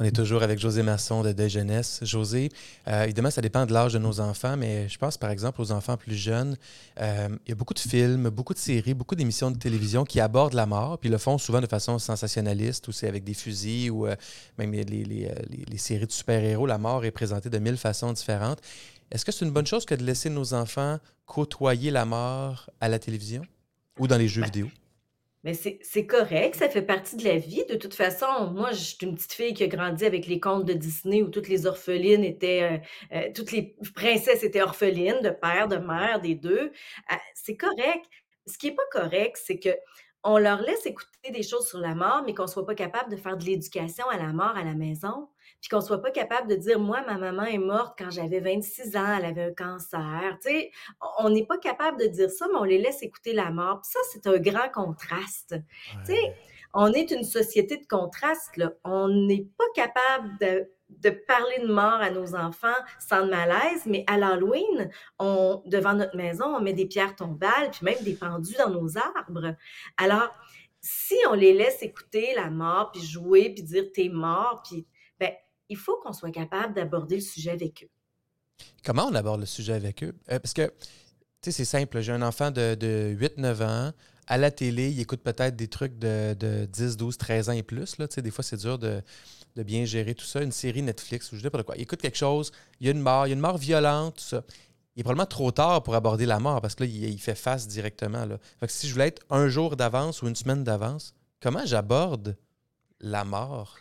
On est toujours avec José Masson de Deuil Jeunesse. José, euh, évidemment, ça dépend de l'âge de nos enfants, mais je pense par exemple aux enfants plus jeunes. Euh, il y a beaucoup de films, beaucoup de séries, beaucoup d'émissions de télévision qui abordent la mort, puis le font souvent de façon sensationnaliste, ou c'est avec des fusils, ou euh, même les, les, les, les séries de super-héros. La mort est présentée de mille façons différentes. Est-ce que c'est une bonne chose que de laisser nos enfants côtoyer la mort à la télévision ou dans les jeux Ben, vidéo? Mais c'est correct, ça fait partie de la vie. De toute façon, moi, je suis une petite fille qui a grandi avec les contes de Disney où toutes les orphelines étaient, heu heu, toutes les princesses étaient orphelines de père, de mère, des 2. Ah, c'est correct. Ce qui est pas correct, c'est qu'on leur laisse écouter des choses sur la mort, mais qu'on soit pas capable de faire de l'éducation à la mort à la maison, puis qu'on soit pas capable de dire: «Moi, ma maman est morte quand j'avais 26 ans, elle avait un cancer». Tu sais, on on n'est pas capable de dire ça, mais on les laisse écouter la mort. Puis ça, c'est un grand contraste. Tu sais, on est une société de contraste, là. On n'est pas capable de de parler de mort à nos enfants sans malaise, mais à l'Halloween, on devant notre maison, on met des pierres tombales, puis même des pendus dans nos arbres. Alors, si on les laisse écouter la mort, puis jouer, puis dire: «Tu es mort», puis ben, il faut qu'on soit capable d'aborder le sujet avec eux. Comment on aborde le sujet avec eux? Euh, parce que, tu sais, c'est simple. J'ai un enfant de, de 8-9 ans. À la télé, il écoute peut-être des trucs de, de 10, 12, 13 ans et plus. Là. Des fois, c'est dur de, de bien gérer tout ça. Une série Netflix ou je sais pas de quoi. Il écoute quelque chose, il y a une mort, il y a une mort violente, tout ça. Il est probablement trop tard pour aborder la mort parce que là, il, il fait face directement. Là. Fait que si je voulais être un jour d'avance ou une semaine d'avance, comment j'aborde la mort?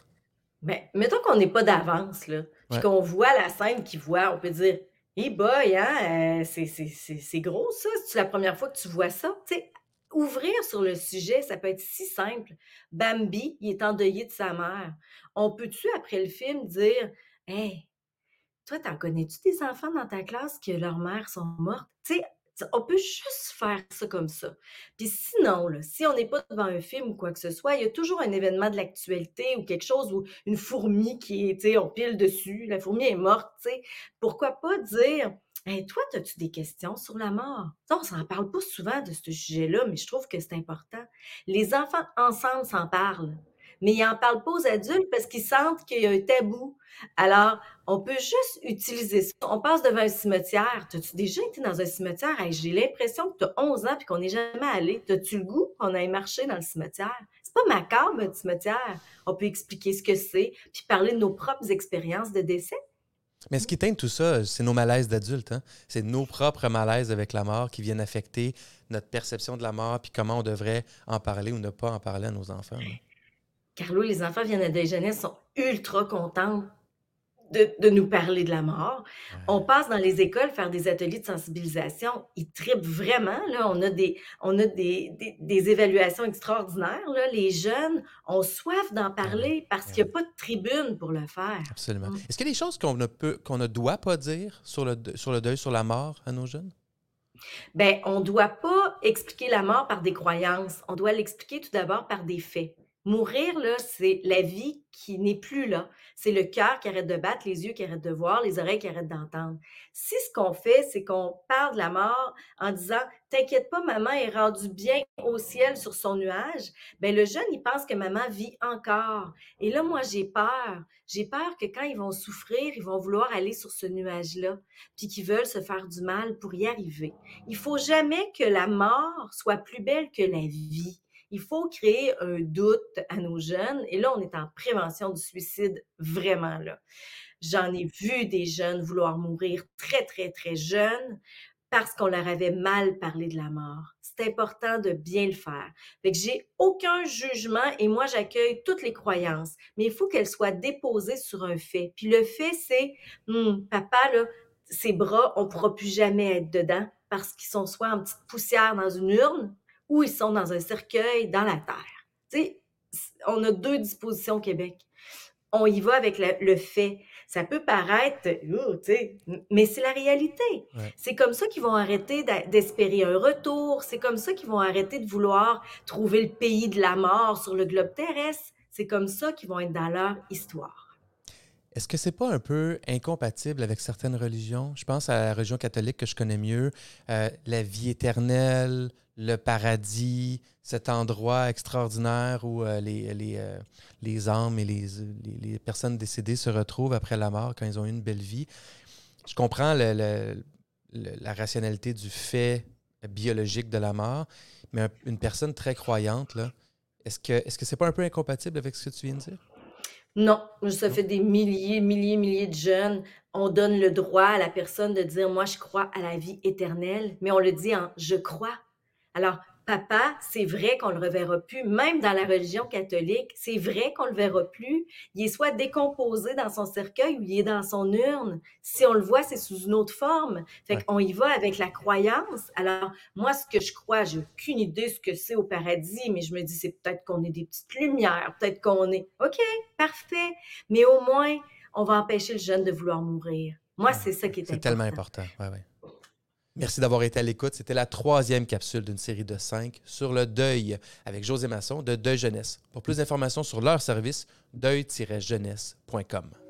Ben, mettons qu'on n'est pas d'avance, là, puis qu'on voit la scène qu'ils voient, on peut dire: «Eh boy, hein, heu, c'est c'est c'est c'est gros ça, c'est-tu la première fois que tu vois ça?» Tu sais, ouvrir sur le sujet, ça peut être si simple. Bambi, il est endeuillé de sa mère. On peut-tu, après le film, dire: «Hey, toi, t'en connais-tu des enfants dans ta classe que leurs mères sont mortes?» Tu sais, on peut juste faire ça comme ça. Puis sinon, si on n'est pas devant un film ou quoi que ce soit, il y a toujours un événement de l'actualité ou quelque chose où une fourmi qui est, on pile dessus, la fourmi est morte, tu sais. Pourquoi pas dire: «Hey, toi, as-tu des questions sur la mort?» On s'en parle pas souvent de ce sujet-là, mais je trouve que c'est important. Les enfants ensemble s'en parlent, mais ils en parlent pas aux adultes parce qu'ils sentent qu'il y a un tabou. Alors, on peut juste utiliser ça. On passe devant un cimetière. T'as-tu déjà été dans un cimetière? J'ai l'impression que tu as 11 ans et qu'on n'est jamais allé. T'as-tu le goût qu'on aille marcher dans le cimetière? C'est pas macabre, un cimetière. On peut expliquer ce que c'est, puis parler de nos propres expériences de décès. Mais ce qui teinte tout ça, c'est nos malaises d'adultes. hein. C'est nos propres malaises avec la mort qui viennent affecter notre perception de la mort, puis comment on devrait en parler ou ne pas en parler à nos enfants. Carlo, les enfants viennent à des jeunesses, sont ultra contents de, de nous parler de la mort. On passe dans les écoles faire des ateliers de sensibilisation. Ils trippent vraiment. Là. On a des, on a des, des, des évaluations extraordinaires. Là. Les jeunes ont soif d'en Ben parler parce ben qu'il n'y a pas de tribune pour le faire. absolument. Mm. Est-ce qu'il y a des choses qu'on ne peut, qu'on ne doit pas dire sur le, sur le deuil, sur la mort à nos jeunes? Ben, on ne doit pas expliquer la mort par des croyances. On doit l'expliquer tout d'abord par des faits. Mourir, là, c'est la vie qui n'est plus là. C'est le cœur qui arrête de battre, les yeux qui arrêtent de voir, les oreilles qui arrêtent d'entendre. Si ce qu'on fait, c'est qu'on parle de la mort en disant T'inquiète pas, maman est rendue bien au ciel sur son nuage, ben le jeune, il pense que maman vit encore. Et là, moi, j'ai peur. J'ai peur que quand ils vont souffrir, ils vont vouloir aller sur ce nuage-là, puis qu'ils veulent se faire du mal pour y arriver. Il faut jamais que la mort soit plus belle que la vie. Il faut créer un doute à nos jeunes. Et là, on est en prévention du suicide, vraiment là. J'en ai vu des jeunes vouloir mourir très, très, très jeunes parce qu'on leur avait mal parlé de la mort. C'est important de bien le faire. Fait que j'ai aucun jugement et moi, j'accueille toutes les croyances, mais il faut qu'elles soient déposées sur un fait. Puis le fait, c'est, Hum, papa, là, ses bras, on pourra plus jamais être dedans parce qu'ils sont soit en petite poussière dans une urne ou ils sont dans un cercueil dans la terre. Tu sais, on a deux dispositions au Québec. On y va avec le, le fait. Ça peut paraître, Ouh, tu sais, m- mais c'est la réalité. Ouais. C'est comme ça qu'ils vont arrêter d'espérer un retour. C'est comme ça qu'ils vont arrêter de vouloir trouver le pays de la mort sur le globe terrestre. C'est comme ça qu'ils vont être dans leur histoire. Est-ce que c'est pas un peu incompatible avec certaines religions? Je pense à la religion catholique que je connais mieux, euh, la vie éternelle, le paradis, cet endroit extraordinaire où euh, les, les, euh, les, âmes et les, les, personnes décédées se retrouvent après la mort quand ils ont eu une belle vie. Je comprends la rationalité du fait biologique de la mort, mais une personne très croyante, est-ce que est-ce que c'est pas un peu incompatible avec ce que tu viens de dire? Non, ça fait des milliers, milliers, milliers de jeunes. On donne le droit à la personne de dire, moi, je crois à la vie éternelle, mais on le dit en je crois. Alors, papa, c'est vrai qu'on le reverra plus, même dans la religion catholique, c'est vrai qu'on le verra plus. Il est soit décomposé dans son cercueil ou il est dans son urne. Si on le voit, c'est sous une autre forme. Fait qu'on y va avec la croyance. Alors, moi, ce que je crois, j'ai aucune idée ce que c'est au paradis, mais je me dis, c'est peut-être qu'on est des petites lumières, peut-être qu'on est, OK, parfait. Mais au moins, on va empêcher le jeune de vouloir mourir. Moi, c'est ça qui est, important. C'est tellement important. Ouais, ouais. Merci d'avoir été à l'écoute. C'était la troisième capsule d'une série de cinq sur le deuil avec José Masson de Deuil Jeunesse. Pour plus d'informations sur leur service, deuil-jeunesse.com.